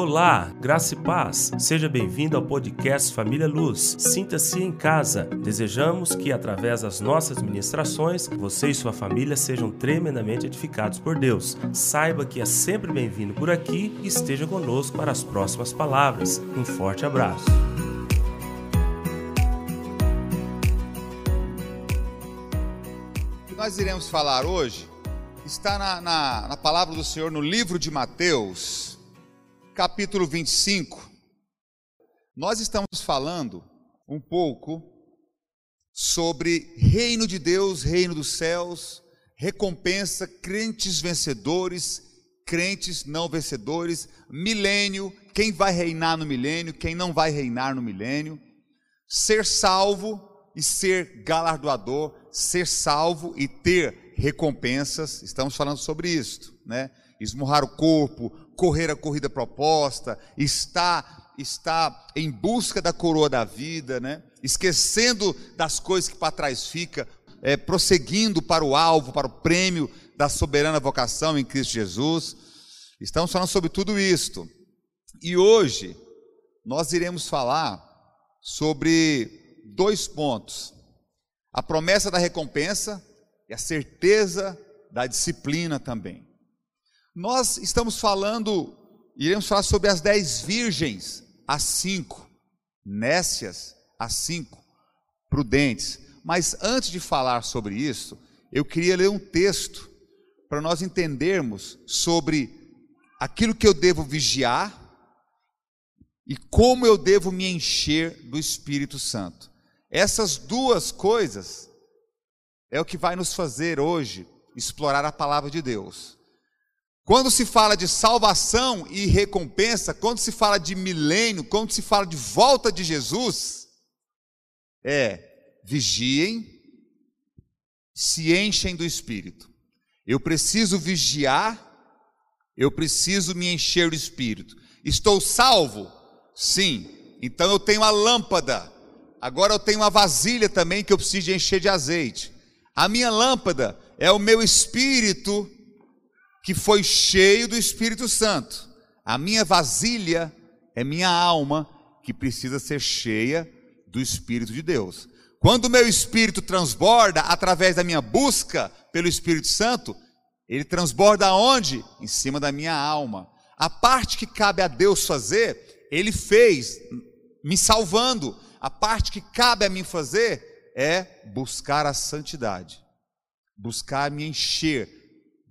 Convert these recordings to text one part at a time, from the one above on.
Olá, graça e paz. Seja bem-vindo ao podcast Família Luz. Sinta-se em casa. Desejamos que, através das nossas ministrações, você e sua família sejam tremendamente edificados por Deus. Saiba que é sempre bem-vindo por aqui e esteja conosco para as próximas palavras. Um forte abraço. O que nós iremos falar hoje está na, na, na palavra do Senhor no livro de Mateus capítulo 25, nós estamos falando um pouco sobre reino de Deus, reino dos céus, recompensa, crentes vencedores, crentes não vencedores, milênio, quem vai reinar no milênio, quem não vai reinar no milênio, ser salvo e ser galardoador, ser salvo e ter recompensas, estamos falando sobre isso, né? Esmurrar o corpo, correr a corrida proposta, está está em busca da coroa da vida, né? Esquecendo das coisas que para trás fica, é, prosseguindo para o alvo, para o prêmio da soberana vocação em Cristo Jesus. Estamos falando sobre tudo isto. E hoje nós iremos falar sobre dois pontos: a promessa da recompensa e a certeza da disciplina também. Nós estamos falando, iremos falar sobre as dez virgens, as cinco, nécias, as cinco, prudentes. Mas antes de falar sobre isso, eu queria ler um texto para nós entendermos sobre aquilo que eu devo vigiar e como eu devo me encher do Espírito Santo. Essas duas coisas é o que vai nos fazer hoje explorar a palavra de Deus. Quando se fala de salvação e recompensa, quando se fala de milênio, quando se fala de volta de Jesus, é vigiem, se enchem do Espírito. Eu preciso vigiar, eu preciso me encher do Espírito. Estou salvo? Sim. Então eu tenho a lâmpada. Agora eu tenho uma vasilha também que eu preciso encher de azeite. A minha lâmpada é o meu espírito que foi cheio do Espírito Santo. A minha vasilha é minha alma que precisa ser cheia do Espírito de Deus. Quando o meu espírito transborda através da minha busca pelo Espírito Santo, ele transborda aonde? Em cima da minha alma. A parte que cabe a Deus fazer, ele fez, me salvando. A parte que cabe a mim fazer é buscar a santidade, buscar me encher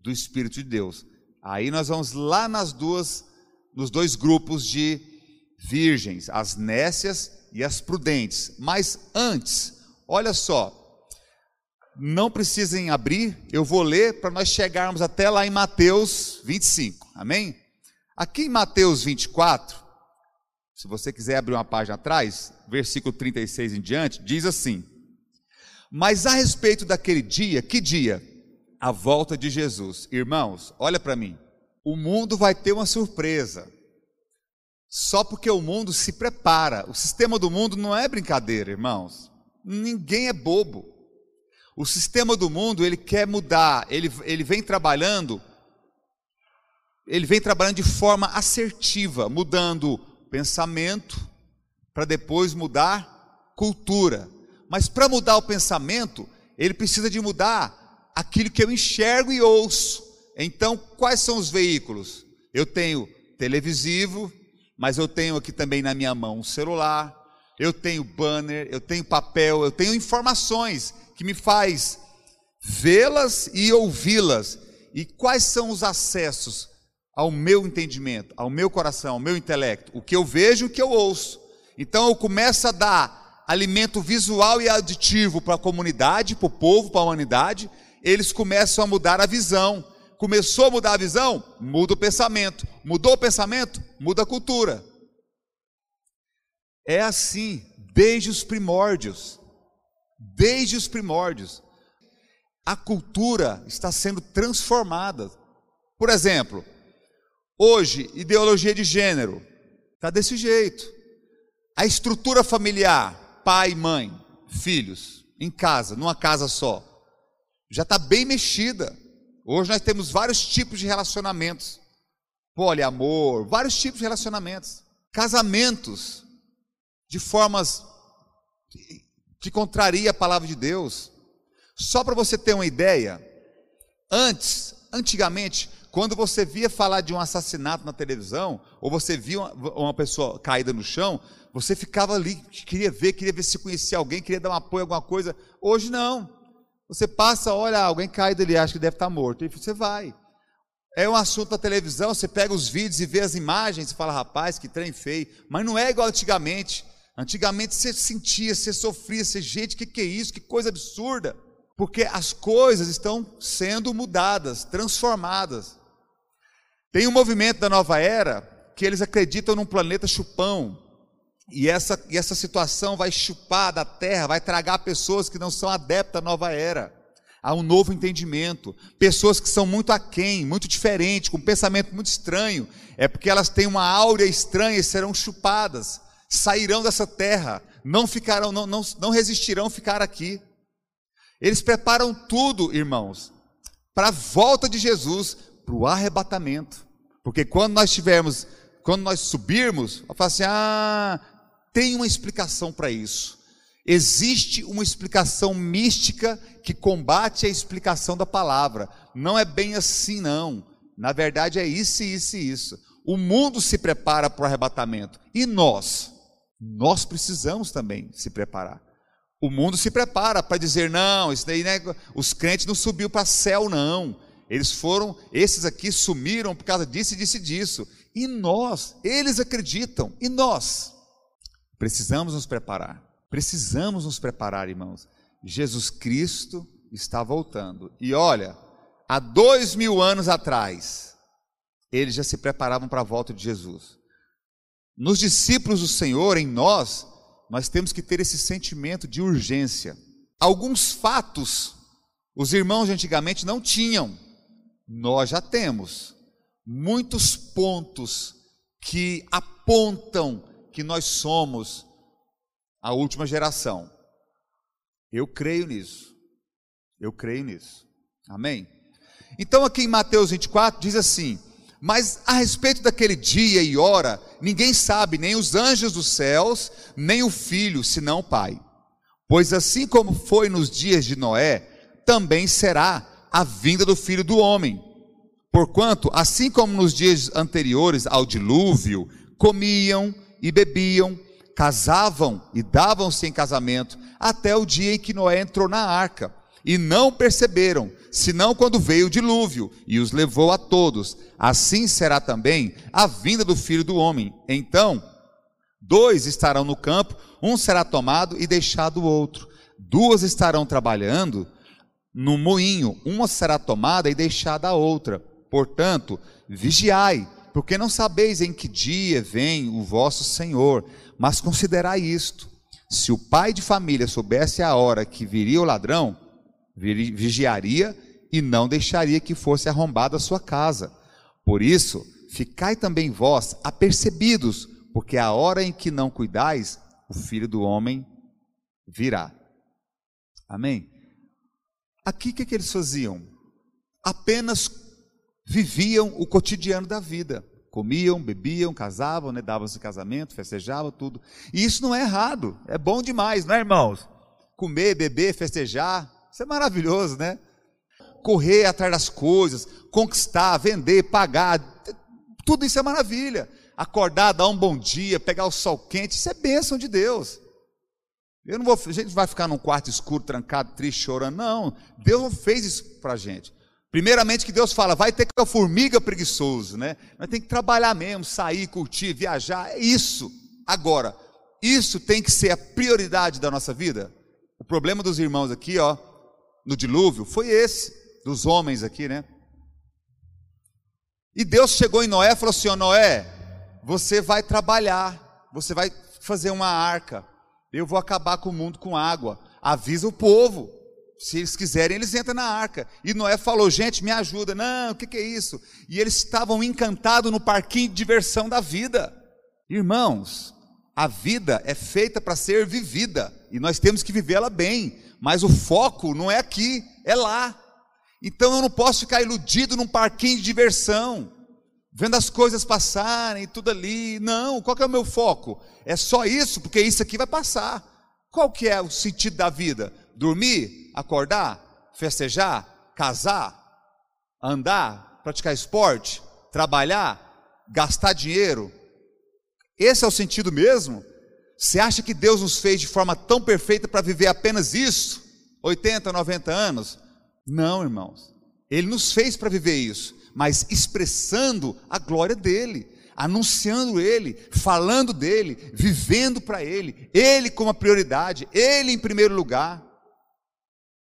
do Espírito de Deus. Aí nós vamos lá nas duas, nos dois grupos de virgens, as nécias e as prudentes. Mas antes, olha só, não precisem abrir, eu vou ler para nós chegarmos até lá em Mateus 25, amém? Aqui em Mateus 24, se você quiser abrir uma página atrás, versículo 36 em diante, diz assim: Mas a respeito daquele dia, que dia? A volta de Jesus. Irmãos, olha para mim. O mundo vai ter uma surpresa. Só porque o mundo se prepara. O sistema do mundo não é brincadeira, irmãos. Ninguém é bobo. O sistema do mundo, ele quer mudar, ele, ele vem trabalhando, ele vem trabalhando de forma assertiva, mudando pensamento, para depois mudar cultura. Mas para mudar o pensamento, ele precisa de mudar aquilo que eu enxergo e ouço. Então, quais são os veículos? Eu tenho televisivo, mas eu tenho aqui também na minha mão um celular, eu tenho banner, eu tenho papel, eu tenho informações que me faz vê-las e ouvi-las. E quais são os acessos ao meu entendimento, ao meu coração, ao meu intelecto? O que eu vejo e o que eu ouço. Então eu começo a dar alimento visual e auditivo para a comunidade, para o povo, para a humanidade, eles começam a mudar a visão. Começou a mudar a visão, muda o pensamento. Mudou o pensamento, muda a cultura. É assim, desde os primórdios. Desde os primórdios. A cultura está sendo transformada. Por exemplo, hoje, ideologia de gênero está desse jeito. A estrutura familiar, pai, mãe, filhos, em casa, numa casa só já está bem mexida. Hoje nós temos vários tipos de relacionamentos. poliamor, vários tipos de relacionamentos, casamentos de formas que contraria a palavra de Deus. Só para você ter uma ideia, antes, antigamente, quando você via falar de um assassinato na televisão, ou você via uma, uma pessoa caída no chão, você ficava ali, queria ver, queria ver se conhecia alguém, queria dar um apoio, alguma coisa. Hoje não. Você passa, olha, alguém caído ali, acha que deve estar morto. E você vai. É um assunto na televisão, você pega os vídeos e vê as imagens e fala, rapaz, que trem feio. Mas não é igual antigamente. Antigamente você sentia, você sofria, você, gente, o que, que é isso? Que coisa absurda. Porque as coisas estão sendo mudadas, transformadas. Tem um movimento da nova era que eles acreditam num planeta chupão. E essa, e essa situação vai chupar da terra, vai tragar pessoas que não são adeptas à nova era a um novo entendimento. Pessoas que são muito aquém, muito diferentes, com um pensamento muito estranho, é porque elas têm uma áurea estranha e serão chupadas, sairão dessa terra, não ficarão, não, não, não resistirão ficar aqui. Eles preparam tudo, irmãos, para a volta de Jesus, para o arrebatamento. Porque quando nós tivermos, quando nós subirmos, vai falar assim: ah, tem uma explicação para isso. Existe uma explicação mística que combate a explicação da palavra. Não é bem assim, não. Na verdade, é isso, isso e isso. O mundo se prepara para o arrebatamento. E nós? Nós precisamos também se preparar. O mundo se prepara para dizer: não, isso daí, né, os crentes não subiu para céu, não. Eles foram, esses aqui sumiram por causa disso e disso e disso. E nós, eles acreditam. E nós? Precisamos nos preparar. Precisamos nos preparar, irmãos. Jesus Cristo está voltando. E olha, há dois mil anos atrás, eles já se preparavam para a volta de Jesus. Nos discípulos do Senhor, em nós, nós temos que ter esse sentimento de urgência. Alguns fatos os irmãos de antigamente não tinham, nós já temos. Muitos pontos que apontam que nós somos a última geração. Eu creio nisso. Eu creio nisso. Amém? Então, aqui em Mateus 24 diz assim: Mas a respeito daquele dia e hora, ninguém sabe, nem os anjos dos céus, nem o filho, senão o Pai. Pois assim como foi nos dias de Noé, também será a vinda do filho do homem. Porquanto, assim como nos dias anteriores ao dilúvio, comiam e bebiam, casavam e davam-se em casamento até o dia em que Noé entrou na arca. E não perceberam, senão quando veio o dilúvio e os levou a todos. Assim será também a vinda do filho do homem. Então, dois estarão no campo, um será tomado e deixado o outro. Duas estarão trabalhando no moinho, uma será tomada e deixada a outra. Portanto, vigiai, porque não sabeis em que dia vem o vosso Senhor. Mas considerai isto: se o pai de família soubesse a hora que viria o ladrão, vigiaria e não deixaria que fosse arrombada a sua casa. Por isso, ficai também vós apercebidos, porque a hora em que não cuidais, o filho do homem virá. Amém? Aqui o que, que eles faziam? Apenas viviam o cotidiano da vida. Comiam, bebiam, casavam, né, davam-se casamento, festejavam, tudo. E isso não é errado, é bom demais, não é, irmãos? Comer, beber, festejar, isso é maravilhoso, né? Correr atrás das coisas, conquistar, vender, pagar, tudo isso é maravilha. Acordar, dar um bom dia, pegar o sol quente, isso é bênção de Deus. Eu não vou, a gente vai ficar num quarto escuro, trancado, triste, chorando. Não, Deus não fez isso para a gente. Primeiramente que Deus fala, vai ter que a formiga preguiçoso, né? Nós tem que trabalhar mesmo, sair, curtir, viajar, é isso. Agora, isso tem que ser a prioridade da nossa vida. O problema dos irmãos aqui, ó, no dilúvio, foi esse, dos homens aqui, né? E Deus chegou em Noé e falou assim: ó, Noé, você vai trabalhar, você vai fazer uma arca, eu vou acabar com o mundo com água. Avisa o povo se eles quiserem, eles entram na arca. E Noé falou: gente, me ajuda. Não, o que, que é isso? E eles estavam encantados no parquinho de diversão da vida. Irmãos, a vida é feita para ser vivida e nós temos que vivê-la bem, mas o foco não é aqui, é lá. Então eu não posso ficar iludido num parquinho de diversão. vendo as coisas passarem, tudo ali. Não, qual é o meu foco? É só isso, porque isso aqui vai passar. Qual que é o sentido da vida? Dormir, acordar, festejar, casar, andar, praticar esporte, trabalhar, gastar dinheiro. Esse é o sentido mesmo? Você acha que Deus nos fez de forma tão perfeita para viver apenas isso? 80, 90 anos? Não, irmãos. Ele nos fez para viver isso mas expressando a glória dele, anunciando ele, falando dele, vivendo para ele, ele como a prioridade, ele em primeiro lugar.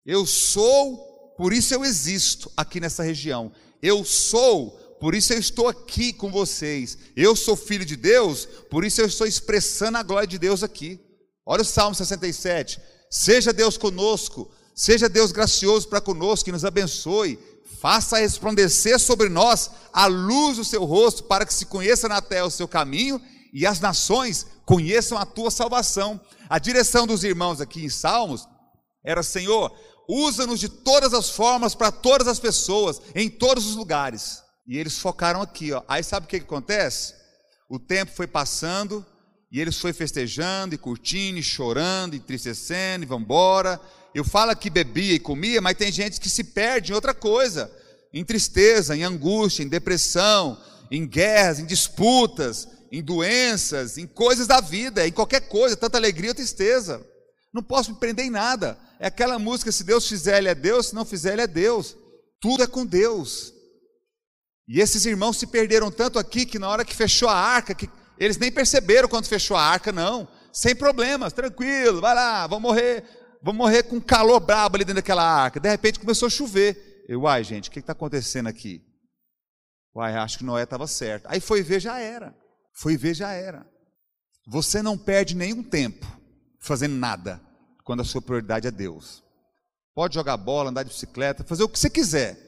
Eu sou, por isso eu existo aqui nessa região. Eu sou, por isso eu estou aqui com vocês. Eu sou filho de Deus, por isso eu estou expressando a glória de Deus aqui. Olha o Salmo 67. Seja Deus conosco, seja Deus gracioso para conosco, que nos abençoe faça resplandecer sobre nós a luz do seu rosto, para que se conheça na terra o seu caminho e as nações conheçam a tua salvação. A direção dos irmãos aqui em Salmos era: Senhor, usa-nos de todas as formas para todas as pessoas, em todos os lugares. E eles focaram aqui, ó. Aí sabe o que, que acontece? O tempo foi passando e eles foi festejando e curtindo, e chorando, e entristecendo, e vão embora. Eu falo que bebia e comia, mas tem gente que se perde em outra coisa, em tristeza, em angústia, em depressão, em guerras, em disputas, em doenças, em coisas da vida, em qualquer coisa, tanta alegria ou tristeza. Não posso me prender em nada. É aquela música: se Deus fizer, Ele é Deus, se não fizer, Ele é Deus. Tudo é com Deus. E esses irmãos se perderam tanto aqui que na hora que fechou a arca, que eles nem perceberam quando fechou a arca, não. Sem problemas, tranquilo, vai lá, vão morrer vou morrer com calor brabo ali dentro daquela arca. De repente começou a chover. Eu, uai, gente, o que está acontecendo aqui? Uai, acho que Noé estava certo. Aí foi ver, já era. Foi ver, já era. Você não perde nenhum tempo fazendo nada quando a sua prioridade é Deus. Pode jogar bola, andar de bicicleta, fazer o que você quiser.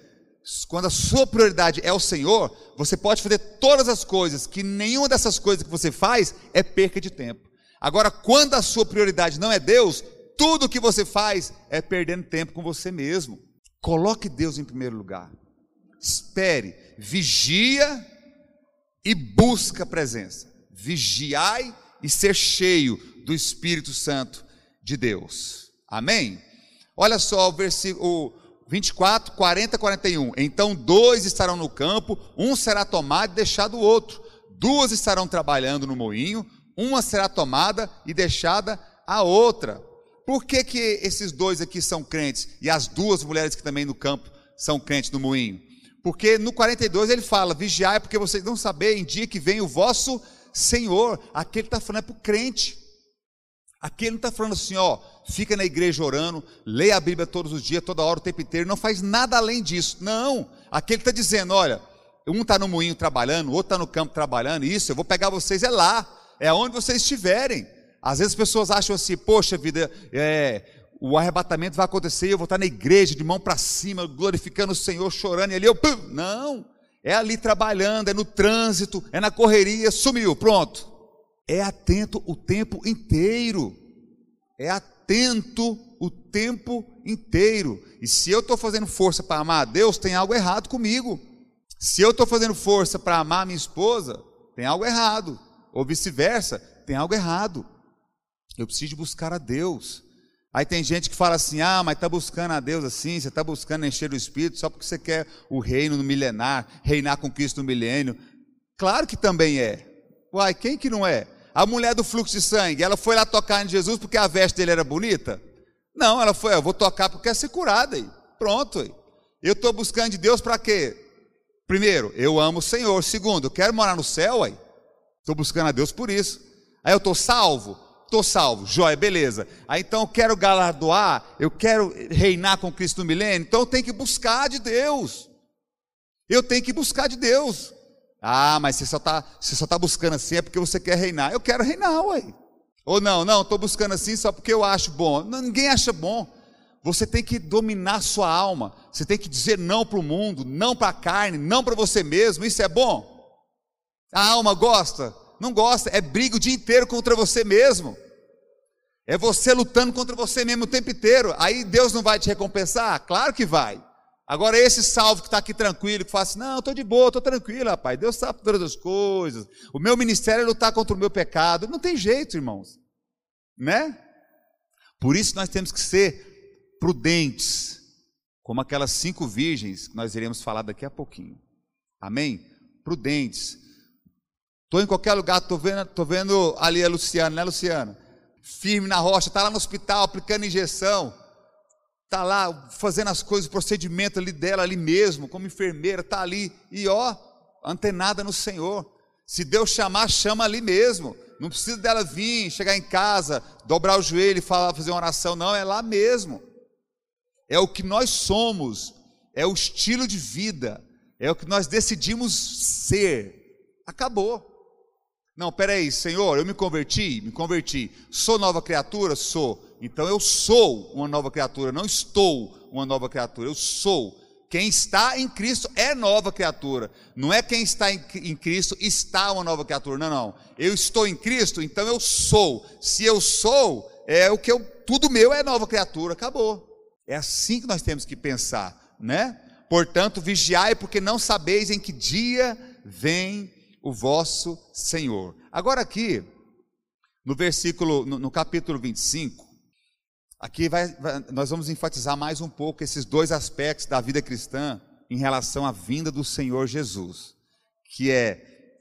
Quando a sua prioridade é o Senhor, você pode fazer todas as coisas, que nenhuma dessas coisas que você faz é perca de tempo. Agora, quando a sua prioridade não é Deus, tudo que você faz é perdendo tempo com você mesmo. Coloque Deus em primeiro lugar. Espere, vigia e busca a presença. Vigiai e ser cheio do Espírito Santo de Deus. Amém? Olha só o versículo 24, 40, 41. Então dois estarão no campo, um será tomado e deixado o outro. Duas estarão trabalhando no moinho, uma será tomada e deixada a outra. Por que, que esses dois aqui são crentes e as duas mulheres que também no campo são crentes no moinho? Porque no 42 ele fala: vigiai, porque vocês não sabem em dia que vem o vosso Senhor. Aquele está falando é para o crente. Aquele não está falando assim, ó, fica na igreja orando, leia a Bíblia todos os dias, toda hora, o tempo inteiro, não faz nada além disso. Não. Aquele está dizendo: olha, um está no moinho trabalhando, o outro está no campo trabalhando, isso, eu vou pegar vocês é lá, é onde vocês estiverem. Às vezes as pessoas acham assim, poxa vida, é, o arrebatamento vai acontecer, eu vou estar na igreja de mão para cima, glorificando o Senhor, chorando, e ali eu, pum, não, é ali trabalhando, é no trânsito, é na correria, sumiu, pronto. É atento o tempo inteiro, é atento o tempo inteiro. E se eu estou fazendo força para amar a Deus, tem algo errado comigo. Se eu estou fazendo força para amar minha esposa, tem algo errado. Ou vice-versa, tem algo errado. Eu preciso buscar a Deus. Aí tem gente que fala assim: ah, mas está buscando a Deus assim, você está buscando encher o Espírito só porque você quer o reino no milenar, reinar com Cristo no milênio. Claro que também é. Uai, quem que não é? A mulher do fluxo de sangue, ela foi lá tocar em Jesus porque a veste dele era bonita? Não, ela foi, eu vou tocar porque quer ser curada aí. Pronto. Aí. Eu estou buscando de Deus para quê? Primeiro, eu amo o Senhor. Segundo, eu quero morar no céu aí. Estou buscando a Deus por isso. Aí eu estou salvo estou salvo, joia, beleza. Aí então eu quero galardoar, eu quero reinar com Cristo no milênio, então eu tenho que buscar de Deus. Eu tenho que buscar de Deus. Ah, mas você só está tá buscando assim é porque você quer reinar. Eu quero reinar, ué. Ou não, não, estou buscando assim só porque eu acho bom. Ninguém acha bom. Você tem que dominar sua alma. Você tem que dizer não para o mundo, não para a carne, não para você mesmo. Isso é bom? A alma gosta? Não gosta. É briga o dia inteiro contra você mesmo. É você lutando contra você mesmo o tempo inteiro. Aí Deus não vai te recompensar? Claro que vai. Agora, esse salvo que está aqui tranquilo, que fala assim: não, estou de boa, estou tranquilo, rapaz, Deus sabe todas as coisas, o meu ministério é lutar contra o meu pecado. Não tem jeito, irmãos, né? Por isso nós temos que ser prudentes, como aquelas cinco virgens que nós iremos falar daqui a pouquinho. Amém? Prudentes. Estou em qualquer lugar, estou vendo, tô vendo ali a Luciana, né, Luciana? Firme na rocha, está lá no hospital aplicando injeção está lá fazendo as coisas, o procedimento ali dela, ali mesmo, como enfermeira, está ali, e ó, antenada no Senhor. Se Deus chamar, chama ali mesmo. Não precisa dela vir, chegar em casa, dobrar o joelho e falar, fazer uma oração, não, é lá mesmo. É o que nós somos, é o estilo de vida, é o que nós decidimos ser. Acabou. Não, peraí, Senhor, eu me converti, me converti. Sou nova criatura? Sou. Então eu sou uma nova criatura, não estou uma nova criatura, eu sou. Quem está em Cristo é nova criatura. Não é quem está em, Cristo está uma nova criatura. Não, não. Eu estou em Cristo, então eu sou. Se eu sou, é o que eu tudo meu é nova criatura, acabou. É assim que nós temos que pensar, né? Portanto, vigiai porque não sabeis em que dia vem o vosso Senhor. Agora aqui, no versículo no, no capítulo 25, Aqui vai, vai, nós vamos enfatizar mais um pouco esses dois aspectos da vida cristã em relação à vinda do Senhor Jesus, que é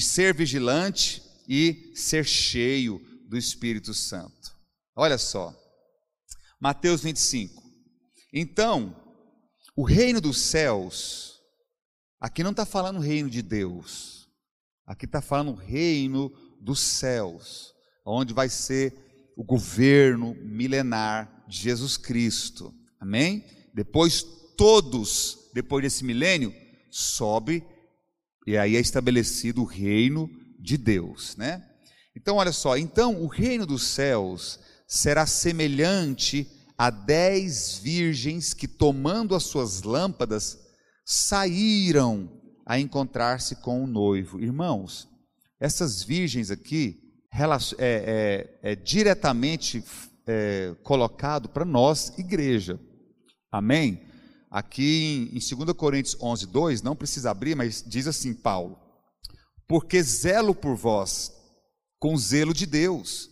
ser vigilante e ser cheio do Espírito Santo. Olha só, Mateus 25. Então, o reino dos céus, aqui não está falando o reino de Deus, aqui está falando o reino dos céus, onde vai ser o governo milenar de Jesus Cristo. Amém? Depois todos, depois desse milênio, sobe e aí é estabelecido o reino de Deus, né? Então, olha só, então o reino dos céus será semelhante a dez virgens que, tomando as suas lâmpadas, saíram a encontrar-se com o noivo. Irmãos, essas virgens aqui é, é, é diretamente é, colocado para nós, igreja. Amém? Aqui em, em 2 Coríntios 11, 2, não precisa abrir, mas diz assim Paulo, porque zelo por vós com zelo de Deus,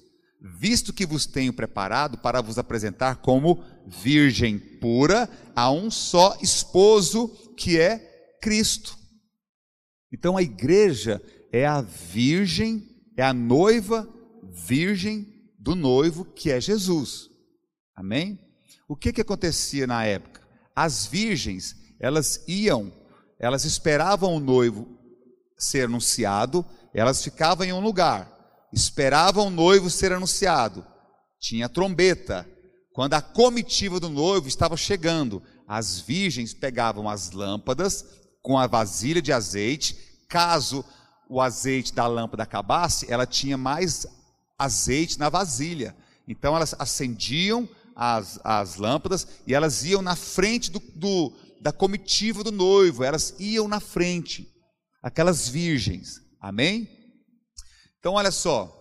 visto que vos tenho preparado para vos apresentar como virgem pura a um só esposo, que é Cristo. Então a igreja é a virgem é a noiva virgem do noivo que é Jesus. Amém? O que que acontecia na época? As virgens, elas iam, elas esperavam o noivo ser anunciado, elas ficavam em um lugar, esperavam o noivo ser anunciado. Tinha trombeta. Quando a comitiva do noivo estava chegando, as virgens pegavam as lâmpadas com a vasilha de azeite, caso o azeite da lâmpada acabasse, ela tinha mais azeite na vasilha. Então elas acendiam as, as lâmpadas e elas iam na frente do, do, da comitiva do noivo, elas iam na frente, aquelas virgens. Amém? Então olha só.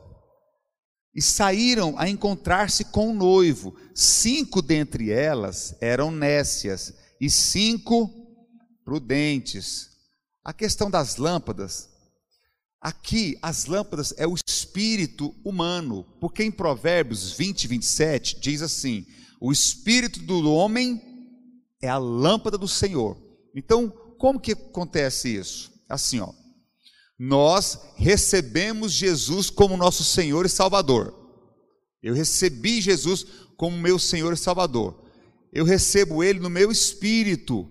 E saíram a encontrar-se com o noivo. Cinco dentre elas eram nécias e cinco prudentes. A questão das lâmpadas Aqui, as lâmpadas é o espírito humano, porque em Provérbios 20, 27 diz assim: o espírito do homem é a lâmpada do Senhor. Então, como que acontece isso? Assim, ó. Nós recebemos Jesus como nosso Senhor e Salvador. Eu recebi Jesus como meu Senhor e Salvador. Eu recebo Ele no meu espírito.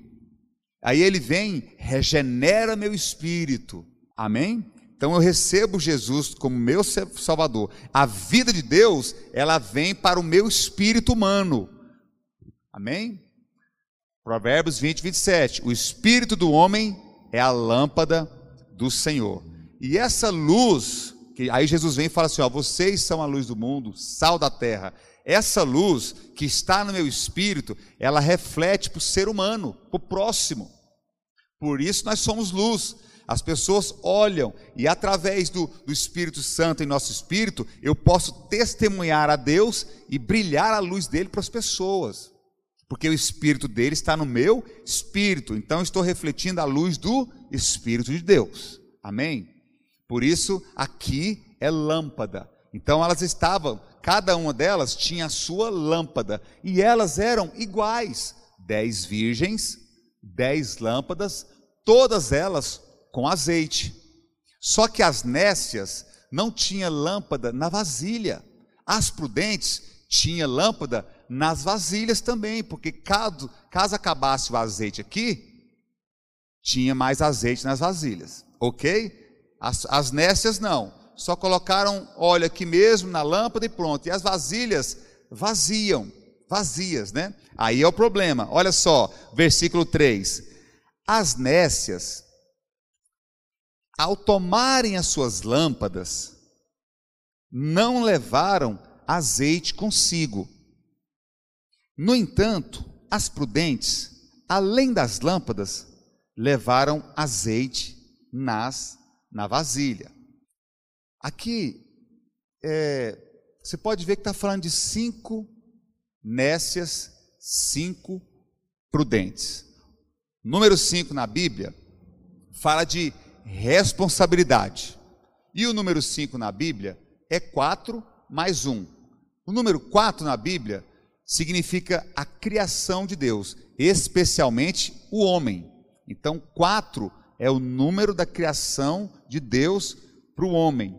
Aí Ele vem, regenera meu espírito. Amém? Então eu recebo Jesus como meu Salvador. A vida de Deus, ela vem para o meu espírito humano. Amém? Provérbios 20, 27. O espírito do homem é a lâmpada do Senhor. E essa luz, que aí Jesus vem e fala assim: ó, vocês são a luz do mundo, sal da terra. Essa luz que está no meu espírito, ela reflete para o ser humano, para o próximo. Por isso nós somos luz. As pessoas olham e através do, do Espírito Santo em nosso espírito, eu posso testemunhar a Deus e brilhar a luz dele para as pessoas. Porque o espírito dele está no meu espírito. Então estou refletindo a luz do espírito de Deus. Amém? Por isso aqui é lâmpada. Então elas estavam, cada uma delas tinha a sua lâmpada e elas eram iguais. Dez virgens, dez lâmpadas, todas elas com azeite. Só que as nécias não tinha lâmpada na vasilha. As prudentes tinha lâmpada nas vasilhas também, porque caso, caso acabasse o azeite aqui, tinha mais azeite nas vasilhas, ok? As, as nécias não, só colocaram óleo aqui mesmo na lâmpada e pronto. E as vasilhas vaziam, vazias, né? Aí é o problema. Olha só, versículo 3. As nécias ao tomarem as suas lâmpadas, não levaram azeite consigo. No entanto, as prudentes, além das lâmpadas, levaram azeite nas na vasilha. Aqui é, você pode ver que está falando de cinco nécias, cinco prudentes. Número cinco na Bíblia fala de responsabilidade. E o número 5 na Bíblia é 4 mais 1. O número 4 na Bíblia significa a criação de Deus, especialmente o homem. Então, 4 é o número da criação de Deus para o homem.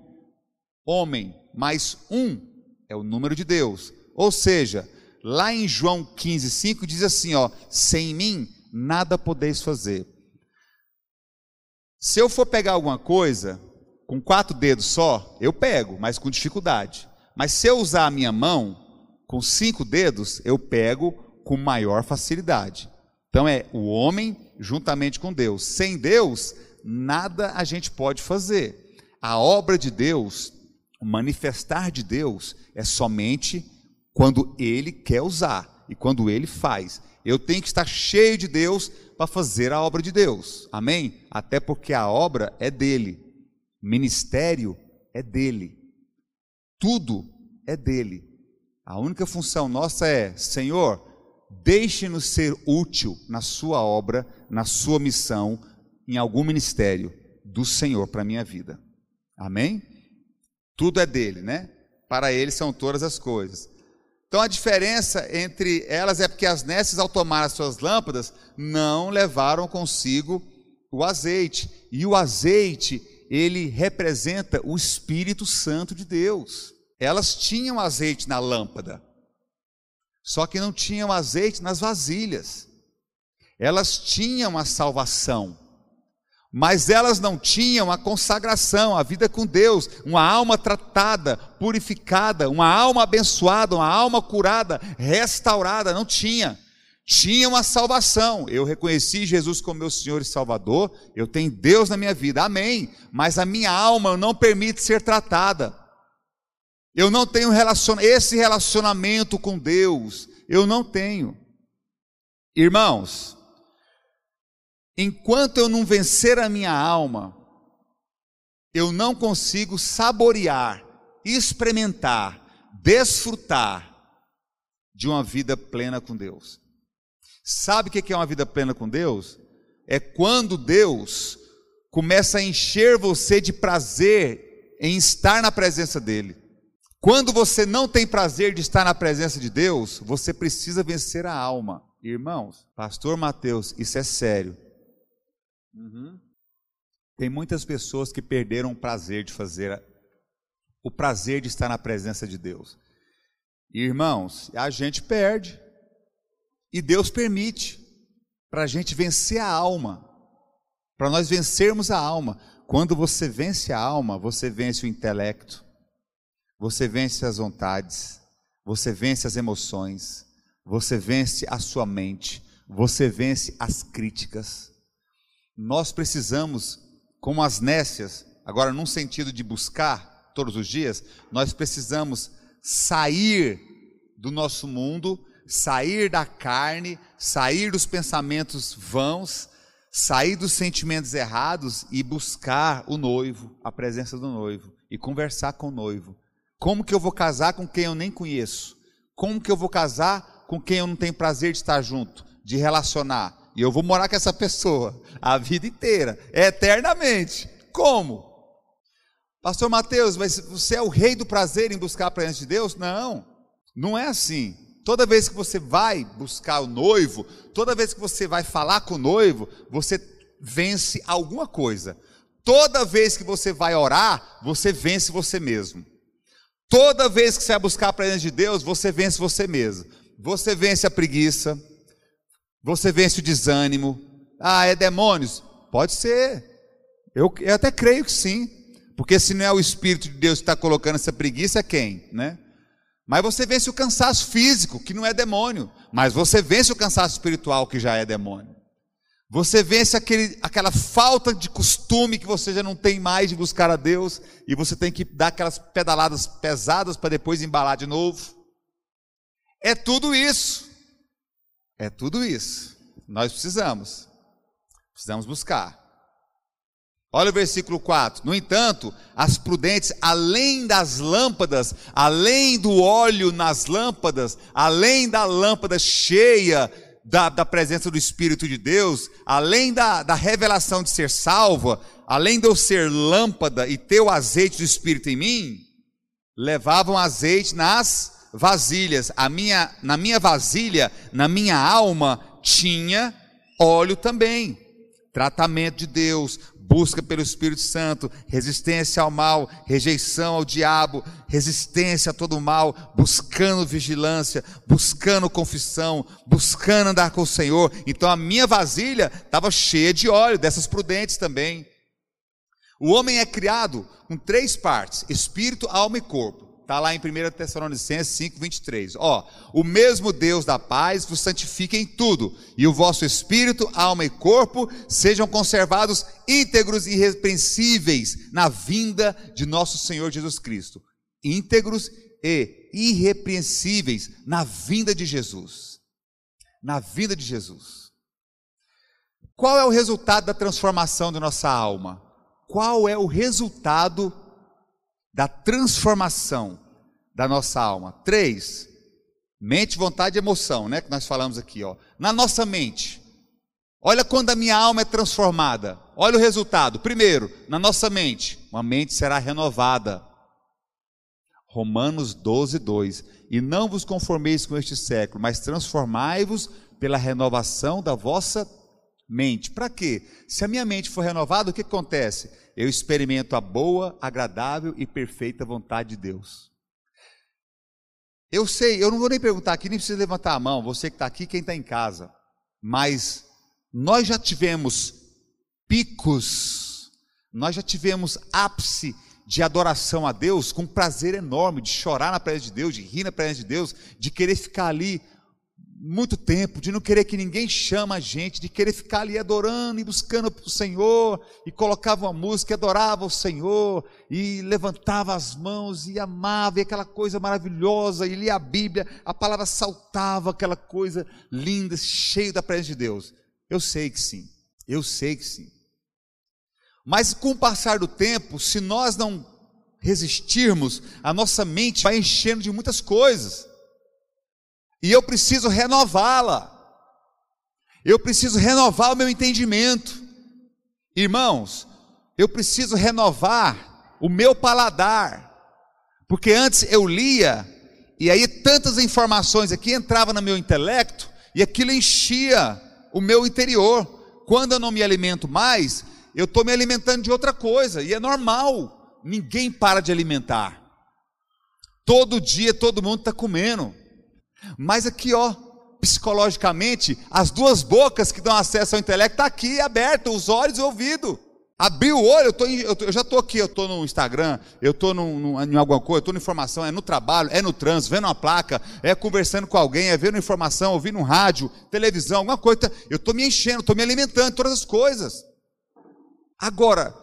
Homem mais 1 é o número de Deus. Ou seja, lá em João 15, 5 diz assim: ó, sem mim nada podeis fazer. Se eu for pegar alguma coisa com quatro dedos só, eu pego, mas com dificuldade. Mas se eu usar a minha mão com cinco dedos, eu pego com maior facilidade. Então é o homem juntamente com Deus. Sem Deus, nada a gente pode fazer. A obra de Deus, o manifestar de Deus, é somente quando Ele quer usar e quando Ele faz. Eu tenho que estar cheio de Deus para fazer a obra de Deus. Amém? Até porque a obra é dele. Ministério é dele. Tudo é dele. A única função nossa é, Senhor, deixe-nos ser útil na sua obra, na sua missão, em algum ministério do Senhor para a minha vida. Amém? Tudo é dele, né? Para ele são todas as coisas. Então a diferença entre elas é porque as nécias, ao tomar as suas lâmpadas, não levaram consigo o azeite. E o azeite, ele representa o Espírito Santo de Deus. Elas tinham azeite na lâmpada, só que não tinham azeite nas vasilhas. Elas tinham a salvação, mas elas não tinham a consagração, a vida com Deus, uma alma tratada, purificada, uma alma abençoada, uma alma curada, restaurada, não tinha. Tinha uma salvação. Eu reconheci Jesus como meu Senhor e Salvador, eu tenho Deus na minha vida, amém. Mas a minha alma não permite ser tratada. Eu não tenho esse relacionamento com Deus, eu não tenho. Irmãos, enquanto eu não vencer a minha alma, eu não consigo saborear, experimentar, desfrutar de uma vida plena com Deus. Sabe o que é uma vida plena com Deus? É quando Deus começa a encher você de prazer em estar na presença dEle. Quando você não tem prazer de estar na presença de Deus, você precisa vencer a alma. Irmãos, Pastor Mateus, isso é sério. Uhum. Tem muitas pessoas que perderam o prazer de fazer, o prazer de estar na presença de Deus. Irmãos, a gente perde. E Deus permite para a gente vencer a alma. Para nós vencermos a alma. Quando você vence a alma, você vence o intelecto, você vence as vontades, você vence as emoções, você vence a sua mente, você vence as críticas nós precisamos, como as nécias, agora num sentido de buscar todos os dias, nós precisamos sair do nosso mundo, sair da carne, sair dos pensamentos vãos, sair dos sentimentos errados e buscar o noivo, a presença do noivo e conversar com o noivo. Como que eu vou casar com quem eu nem conheço? Como que eu vou casar com quem eu não tenho prazer de estar junto, de relacionar. E eu vou morar com essa pessoa a vida inteira, eternamente. Como? Pastor Mateus, mas você é o rei do prazer em buscar a presença de Deus? Não, não é assim. Toda vez que você vai buscar o noivo, toda vez que você vai falar com o noivo, você vence alguma coisa. Toda vez que você vai orar, você vence você mesmo. Toda vez que você vai buscar a presença de Deus, você vence você mesmo. Você vence a preguiça, você vence o desânimo. Ah, é demônios? Pode ser. Eu, eu até creio que sim. Porque se não é o Espírito de Deus que está colocando essa preguiça, é quem? Né? Mas você vence o cansaço físico, que não é demônio. Mas você vence o cansaço espiritual, que já é demônio. Você vence aquele, aquela falta de costume que você já não tem mais de buscar a Deus, e você tem que dar aquelas pedaladas pesadas para depois embalar de novo. É tudo isso. É tudo isso. Nós precisamos. Precisamos buscar. Olha o versículo 4. No entanto, as prudentes, além das lâmpadas, além do óleo nas lâmpadas, além da lâmpada cheia da, da presença do Espírito de Deus, além da, da revelação de ser salva, além de eu ser lâmpada e ter o azeite do Espírito em mim, levavam azeite nas vasilhas. A minha, na minha vasilha, na minha alma, tinha óleo também. Tratamento de Deus, busca pelo Espírito Santo, resistência ao mal, rejeição ao diabo, resistência a todo mal, buscando vigilância, buscando confissão, buscando andar com o Senhor. Então a minha vasilha estava cheia de óleo, dessas prudentes também. O homem é criado com três partes: espírito, alma e corpo. Está lá em 1 Tessalonicenses 5, 23. Ó, o mesmo Deus da paz vos santifique em tudo, e o vosso espírito, alma e corpo sejam conservados íntegros e irrepreensíveis na vinda de nosso Senhor Jesus Cristo. Íntegros e irrepreensíveis na vinda de Jesus. Na vinda de Jesus. Qual é o resultado da transformação de nossa alma? Qual é o resultado da transformação da nossa alma. Três, mente, vontade e emoção, né? Que nós falamos aqui, ó. Na nossa mente. Olha quando a minha alma é transformada. Olha o resultado. Primeiro, na nossa mente, uma mente será renovada. Romanos 12, 2. E não vos conformeis com este século, mas transformai-vos pela renovação da vossa mente. Para quê? Se a minha mente for renovada, o que acontece? eu experimento a boa, agradável e perfeita vontade de Deus. Eu sei, eu não vou nem perguntar aqui, nem precisa levantar a mão, você que está aqui, quem está em casa, mas nós já tivemos picos, nós já tivemos ápice de adoração a Deus com prazer enorme, de chorar na presença de Deus, de rir na presença de Deus, de querer ficar ali muito tempo, de não querer que ninguém chama a gente, de querer ficar ali adorando e buscando o Senhor, e colocava uma música, adorava o Senhor, e levantava as mãos e amava, e aquela coisa maravilhosa, e lia a Bíblia, a palavra saltava, aquela coisa linda, cheia da presença de Deus. Eu sei que sim, eu sei que sim. Mas com o passar do tempo, se nós não resistirmos, a nossa mente vai enchendo de muitas coisas. E eu preciso renová-la. Eu preciso renovar o meu entendimento. Irmãos, eu preciso renovar o meu paladar. Porque antes eu lia, e aí tantas informações aqui entravam no meu intelecto, e aquilo enchia o meu interior. Quando eu não me alimento mais, eu estou me alimentando de outra coisa, e é normal, ninguém para de alimentar. Todo dia todo mundo está comendo. Mas aqui, ó, psicologicamente, as duas bocas que dão acesso ao intelecto estão tá aqui aberto, os olhos e o ouvido. Abriu o olho, eu, tô, eu, tô, eu já estou aqui, eu estou no Instagram, eu estou em alguma coisa, eu estou na informação, é no trabalho, é no trânsito, vendo uma placa, é conversando com alguém, é vendo informação, ouvindo um rádio, televisão, alguma coisa. Eu estou me enchendo, estou me alimentando, todas as coisas. Agora,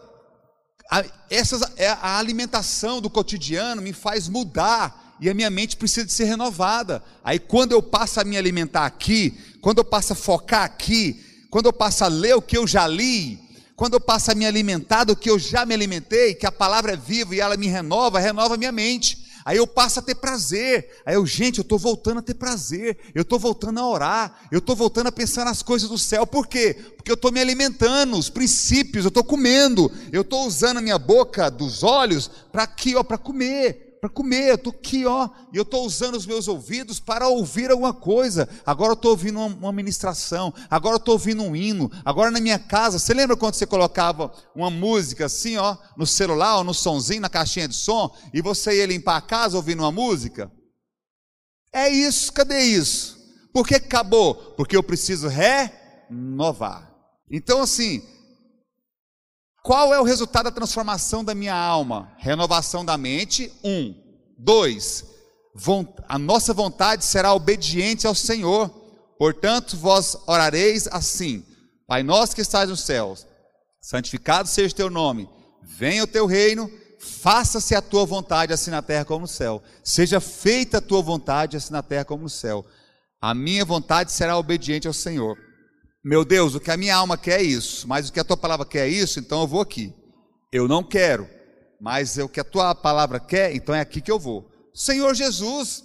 a, essas, é, a alimentação do cotidiano me faz mudar e a minha mente precisa de ser renovada. Aí quando eu passo a me alimentar aqui, quando eu passo a focar aqui, quando eu passo a ler o que eu já li, quando eu passo a me alimentar do que eu já me alimentei, que a palavra é viva e ela me renova, renova a minha mente. Aí eu passo a ter prazer. Aí eu, gente, eu estou voltando a ter prazer. Eu estou voltando a orar. Eu estou voltando a pensar nas coisas do céu. Por quê? Porque eu estou me alimentando, os princípios, eu estou comendo. Eu estou usando a minha boca, dos olhos, para aqui, ó, para comer para comer, eu estou aqui, ó, e eu estou usando os meus ouvidos para ouvir alguma coisa. Agora eu estou ouvindo uma, uma ministração, agora eu estou ouvindo um hino, agora na minha casa, você lembra quando você colocava uma música assim, ó, no celular, ou no sonzinho, na caixinha de som, e você ia limpar a casa ouvindo uma música? É isso, cadê isso? Por que acabou? Porque eu preciso renovar. Então, assim, qual é o resultado da transformação da minha alma? Renovação da mente, um. Dois, a nossa vontade será obediente ao Senhor. Portanto, vós orareis assim: Pai nosso que estás nos céus, santificado seja o teu nome, venha o teu reino, faça-se a tua vontade, assim na terra como no céu. Seja feita a tua vontade, assim na terra como no céu. A minha vontade será obediente ao Senhor. Meu Deus, o que a minha alma quer é isso, mas o que a tua palavra quer é isso, então eu vou aqui. Eu não quero, mas o que a tua palavra quer, então é aqui que eu vou. Senhor Jesus,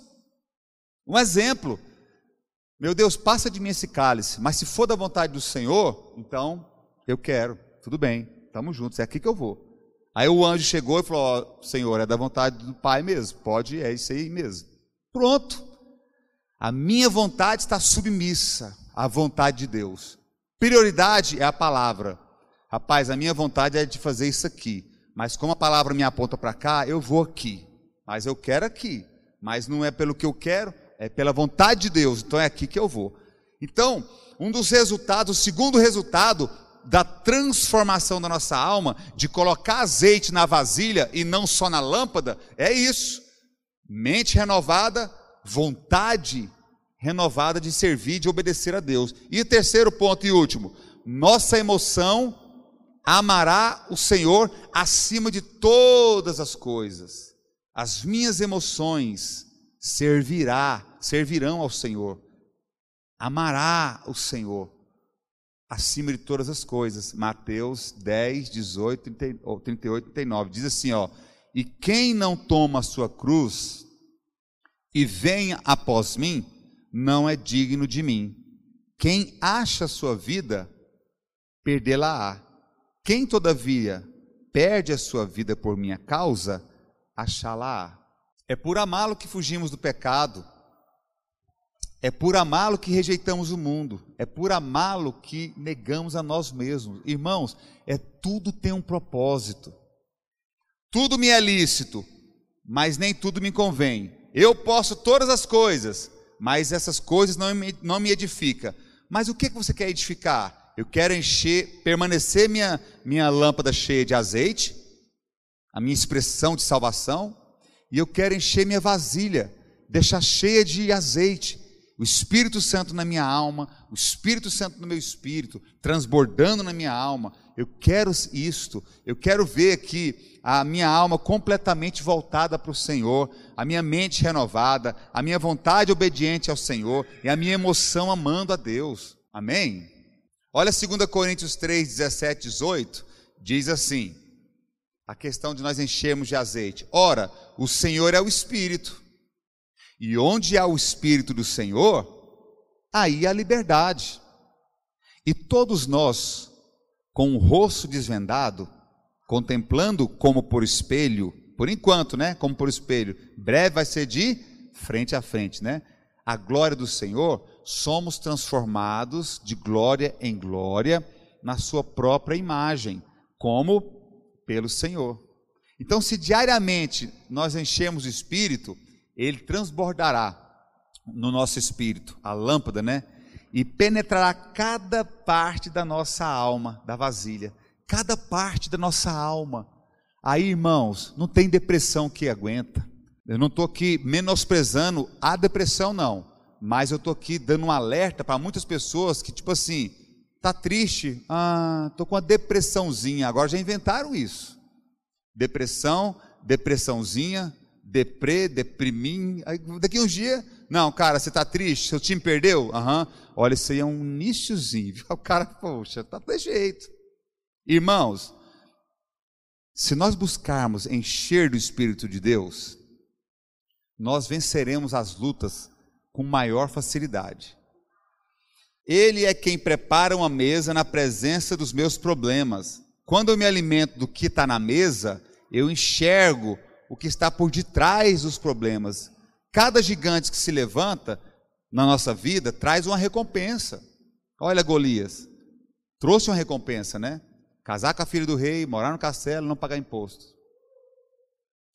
um exemplo. Meu Deus, passa de mim esse cálice, mas se for da vontade do Senhor, então eu quero. Tudo bem, estamos juntos, é aqui que eu vou. Aí o anjo chegou e falou: oh, Senhor, é da vontade do Pai mesmo, pode, é isso aí mesmo. Pronto. A minha vontade está submissa a vontade de Deus. Prioridade é a palavra. Rapaz, a minha vontade é de fazer isso aqui. Mas como a palavra me aponta para cá, eu vou aqui. Mas eu quero aqui. Mas não é pelo que eu quero, é pela vontade de Deus. Então é aqui que eu vou. Então, um dos resultados, o segundo resultado da transformação da nossa alma, de colocar azeite na vasilha e não só na lâmpada, é isso. Mente renovada, vontade renovada de servir, de obedecer a Deus. E terceiro ponto e último, nossa emoção amará o Senhor acima de todas as coisas. As minhas emoções servirá, servirão ao Senhor. Amará o Senhor acima de todas as coisas. Mateus 10, 18, 38, 39. Diz assim, ó: "E quem não toma a sua cruz e venha após mim, não é digno de mim. Quem acha sua vida, perdê-la-á. Quem, todavia, perde a sua vida por minha causa, achá-la-á. É por amá-lo que fugimos do pecado. É por amá-lo que rejeitamos o mundo. É por amá-lo que negamos a nós mesmos. Irmãos, é tudo tem um propósito. Tudo me é lícito, mas nem tudo me convém. Eu posso todas as coisas, mas essas coisas não me, não me edificam. Mas o que, que você quer edificar? Eu quero encher, permanecer minha, minha lâmpada cheia de azeite, a minha expressão de salvação, e eu quero encher minha vasilha, deixar cheia de azeite, o Espírito Santo na minha alma, o Espírito Santo no meu espírito, transbordando na minha alma. Eu quero isto, eu quero ver aqui a minha alma completamente voltada para o Senhor, a minha mente renovada, a minha vontade obediente ao Senhor e a minha emoção amando a Deus. Amém? Olha 2 Coríntios 3, 17, 18, diz assim: a questão de nós enchermos de azeite. Ora, o Senhor é o Espírito. E onde há o Espírito do Senhor, aí há liberdade. E todos nós, com o rosto desvendado, contemplando como por espelho, por enquanto, né? Como por espelho, breve vai ser de frente a frente, né? A glória do Senhor, somos transformados de glória em glória na sua própria imagem, como pelo Senhor. Então, se diariamente nós enchemos o espírito, ele transbordará no nosso espírito, a lâmpada, né? E penetrará cada parte da nossa alma, da vasilha, cada parte da nossa alma. Aí, irmãos, não tem depressão que aguenta. Eu não estou aqui menosprezando a depressão, não. Mas eu estou aqui dando um alerta para muitas pessoas que, tipo assim, tá triste, ah, estou com uma depressãozinha. Agora já inventaram isso. Depressão, depressãozinha, deprê, deprimim. Aí, daqui uns dias, não, cara, você está triste? Seu time perdeu? Aham. Uhum. Olha, isso aí é um nichozinho. O cara, poxa, tá de jeito. Irmãos, se nós buscarmos encher do Espírito de Deus, nós venceremos as lutas com maior facilidade. Ele é quem prepara uma mesa na presença dos meus problemas. Quando eu me alimento do que está na mesa, eu enxergo o que está por detrás dos problemas. Cada gigante que se levanta na nossa vida traz uma recompensa. Olha Golias, trouxe uma recompensa, né? Casar com a filha do rei, morar no castelo, não pagar imposto.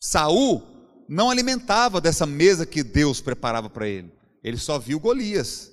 Saul não alimentava dessa mesa que Deus preparava para ele. Ele só viu Golias.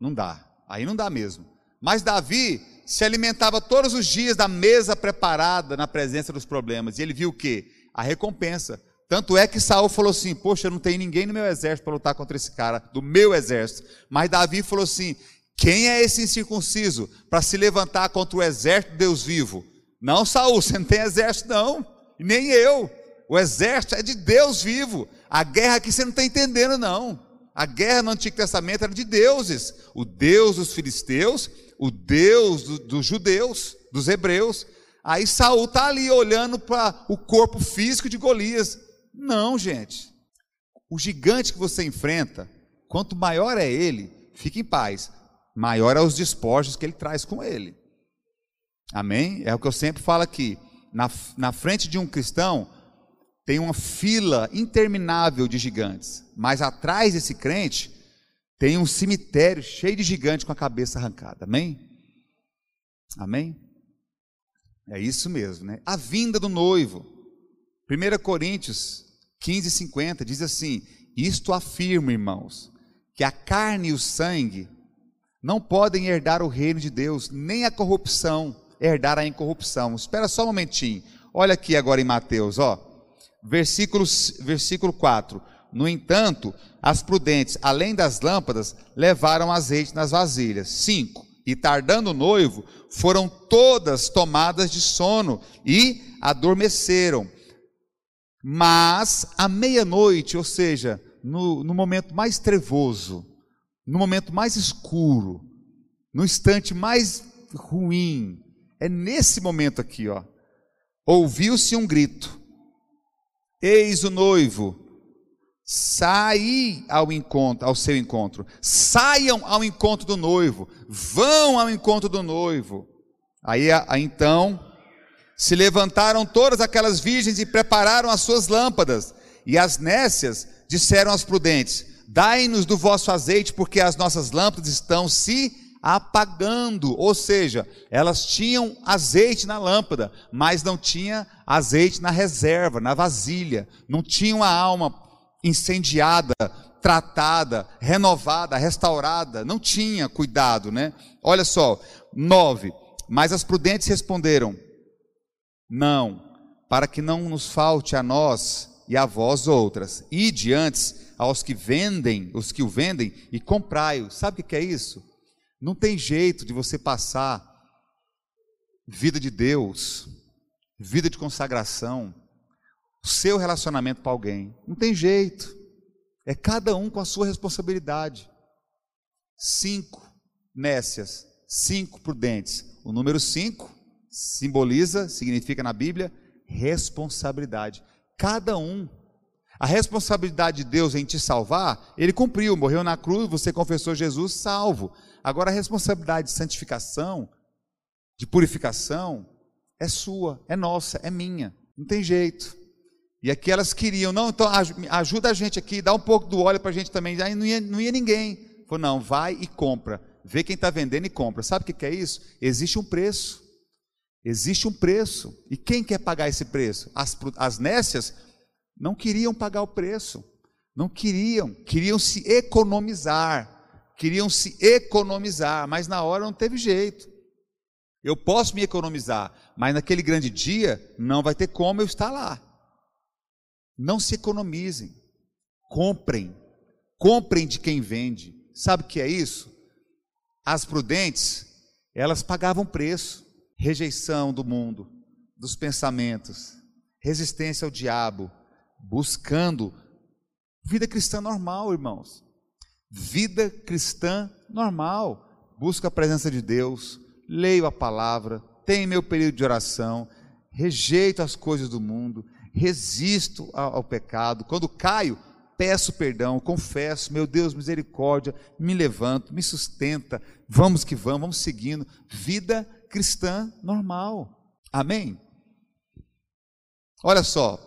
Não dá. Aí não dá mesmo. Mas Davi se alimentava todos os dias da mesa preparada na presença dos problemas. E ele viu o quê? A recompensa. Tanto é que Saul falou assim: Poxa, não tem ninguém no meu exército para lutar contra esse cara, do meu exército. Mas Davi falou assim: Quem é esse incircunciso para se levantar contra o exército de Deus vivo? Não, Saul, você não tem exército, não. Nem eu. O exército é de Deus vivo. A guerra aqui você não está entendendo, não. A guerra no Antigo Testamento era de deuses. O Deus dos filisteus, o Deus do, dos judeus, dos hebreus. Aí Saul está ali olhando para o corpo físico de Golias. Não, gente. O gigante que você enfrenta, quanto maior é ele, fique em paz. Maior é os despojos que ele traz com ele. Amém? É o que eu sempre falo aqui. Na, na frente de um cristão, tem uma fila interminável de gigantes. Mas atrás desse crente, tem um cemitério cheio de gigantes com a cabeça arrancada. Amém? Amém? É isso mesmo, né? A vinda do noivo. 1 Coríntios 15, 50 diz assim: Isto afirma, irmãos, que a carne e o sangue não podem herdar o reino de Deus, nem a corrupção herdar a incorrupção. Espera só um momentinho. Olha aqui agora em Mateus, ó. Versículo, versículo 4. No entanto, as prudentes, além das lâmpadas, levaram azeite nas vasilhas. 5. E tardando o noivo, foram todas tomadas de sono e adormeceram. Mas à meia-noite, ou seja, no, no momento mais trevoso, no momento mais escuro, no instante mais ruim, é nesse momento aqui, ó. Ouviu-se um grito: Eis o noivo, sai ao encontro, ao seu encontro. Saiam ao encontro do noivo, vão ao encontro do noivo. Aí, então se levantaram todas aquelas virgens e prepararam as suas lâmpadas. E as nécias disseram aos prudentes: Dai-nos do vosso azeite, porque as nossas lâmpadas estão se apagando. Ou seja, elas tinham azeite na lâmpada, mas não tinha azeite na reserva, na vasilha. Não tinham a alma incendiada, tratada, renovada, restaurada. Não tinha cuidado, né? Olha só, nove. Mas as prudentes responderam: não, para que não nos falte a nós e a vós outras. E diante aos que vendem, os que o vendem, e comprai-o. Sabe o que é isso? Não tem jeito de você passar vida de Deus, vida de consagração, o seu relacionamento para alguém. Não tem jeito. É cada um com a sua responsabilidade. Cinco nécias, cinco prudentes. O número cinco simboliza, significa na Bíblia, responsabilidade. Cada um. A responsabilidade de Deus em te salvar, ele cumpriu, morreu na cruz, você confessou Jesus, salvo. Agora a responsabilidade de santificação, de purificação, é sua, é nossa, é minha. Não tem jeito. E aqui elas queriam, não, então ajuda a gente aqui, dá um pouco do óleo para a gente também. Aí não ia, não ia ninguém. Falou, não, vai e compra. Vê quem está vendendo e compra. Sabe o que é isso? Existe um preço. Existe um preço. E quem quer pagar esse preço? As, as nécias não queriam pagar o preço. Não queriam. Queriam se economizar. Queriam se economizar. Mas na hora não teve jeito. Eu posso me economizar. Mas naquele grande dia não vai ter como eu estar lá. Não se economizem. Comprem. Comprem de quem vende. Sabe o que é isso? As prudentes, elas pagavam preço rejeição do mundo, dos pensamentos, resistência ao diabo, buscando vida cristã normal, irmãos. Vida cristã normal. Busco a presença de Deus, leio a palavra, tenho meu período de oração, rejeito as coisas do mundo, resisto ao, pecado. Quando caio, peço perdão, confesso, meu Deus, misericórdia, me levanto, me sustenta, vamos que vamos, vamos seguindo. Vida cristã normal. Amém? Olha só,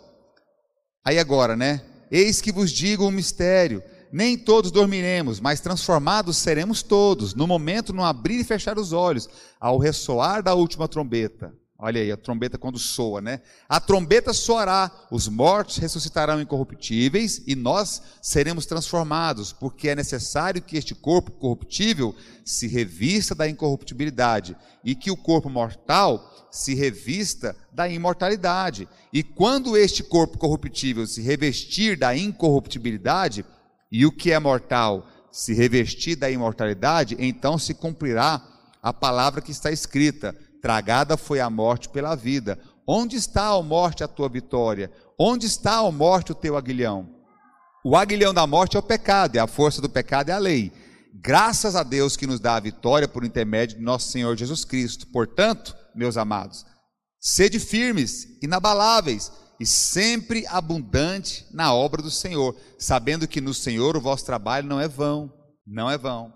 aí agora, né? Eis que vos digo um mistério: nem todos dormiremos, mas transformados seremos todos, no momento no abrir e fechar os olhos, ao ressoar da última trombeta. Olha aí, a trombeta quando soa, né? A trombeta soará, os mortos ressuscitarão incorruptíveis e nós seremos transformados, porque é necessário que este corpo corruptível se revista da incorruptibilidade e que o corpo mortal se revista da imortalidade. E quando este corpo corruptível se revestir da incorruptibilidade e o que é mortal se revestir da imortalidade, então se cumprirá a palavra que está escrita Tragada foi a morte pela vida. Onde está, a morte, a tua vitória? Onde está, a morte, o teu aguilhão? O aguilhão da morte é o pecado, e a força do pecado é a lei. Graças a Deus que nos dá a vitória por intermédio de nosso Senhor Jesus Cristo. Portanto, meus amados, sede firmes, inabaláveis e sempre abundante na obra do Senhor, sabendo que no Senhor o vosso trabalho não é vão, não é vão.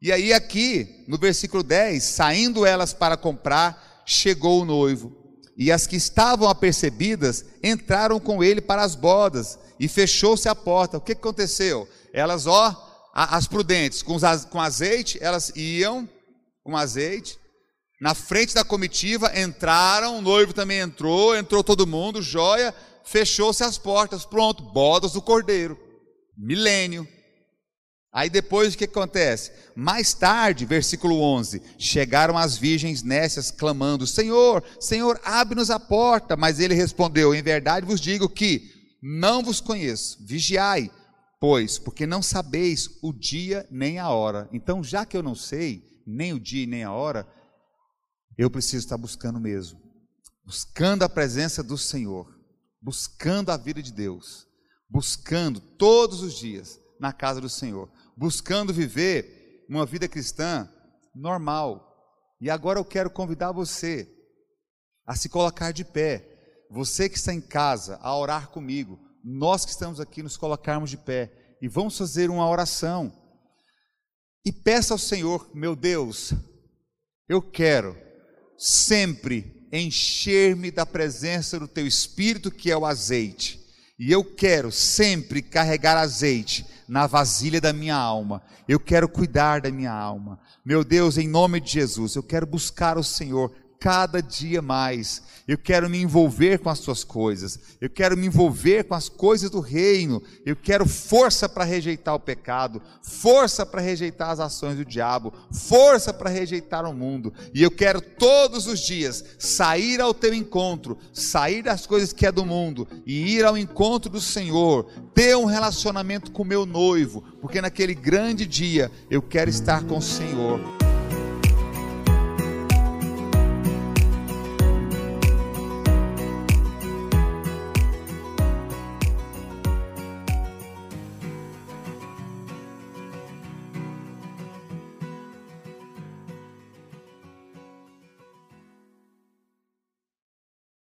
E aí, aqui, no versículo 10, saindo elas para comprar, chegou o noivo. E as que estavam apercebidas entraram com ele para as bodas, e fechou-se a porta. O que aconteceu? Elas, ó, as prudentes, com, com azeite, elas iam com azeite, na frente da comitiva, entraram, o noivo também entrou, entrou todo mundo, joia, fechou-se as portas, pronto, bodas do cordeiro. Milênio. Aí depois o que acontece? Mais tarde, versículo 11: chegaram as virgens nécias clamando: Senhor, Senhor, abre-nos a porta. Mas ele respondeu: Em verdade vos digo que não vos conheço. Vigiai, pois, porque não sabeis o dia nem a hora. Então, já que eu não sei nem o dia nem a hora, eu preciso estar buscando mesmo, buscando a presença do Senhor, buscando a vida de Deus, buscando todos os dias na casa do Senhor buscando viver uma vida cristã normal. E agora eu quero convidar você a se colocar de pé. Você que está em casa, a orar comigo. Nós que estamos aqui, nos colocarmos de pé. E vamos fazer uma oração. E peça ao Senhor, meu Deus, eu quero sempre encher-me da presença do Teu Espírito, que é o azeite. E eu quero sempre carregar azeite na vasilha da minha alma. Eu quero cuidar da minha alma. Meu Deus, em nome de Jesus, eu quero buscar o Senhor cada dia mais. Eu quero me envolver com as suas coisas. Eu quero me envolver com as coisas do reino. Eu quero força para rejeitar o pecado, força para rejeitar as ações do diabo, força para rejeitar o mundo. E eu quero todos os dias sair ao teu encontro, sair das coisas que é do mundo e ir ao encontro do Senhor, ter um relacionamento com meu noivo, porque naquele grande dia eu quero estar com o Senhor.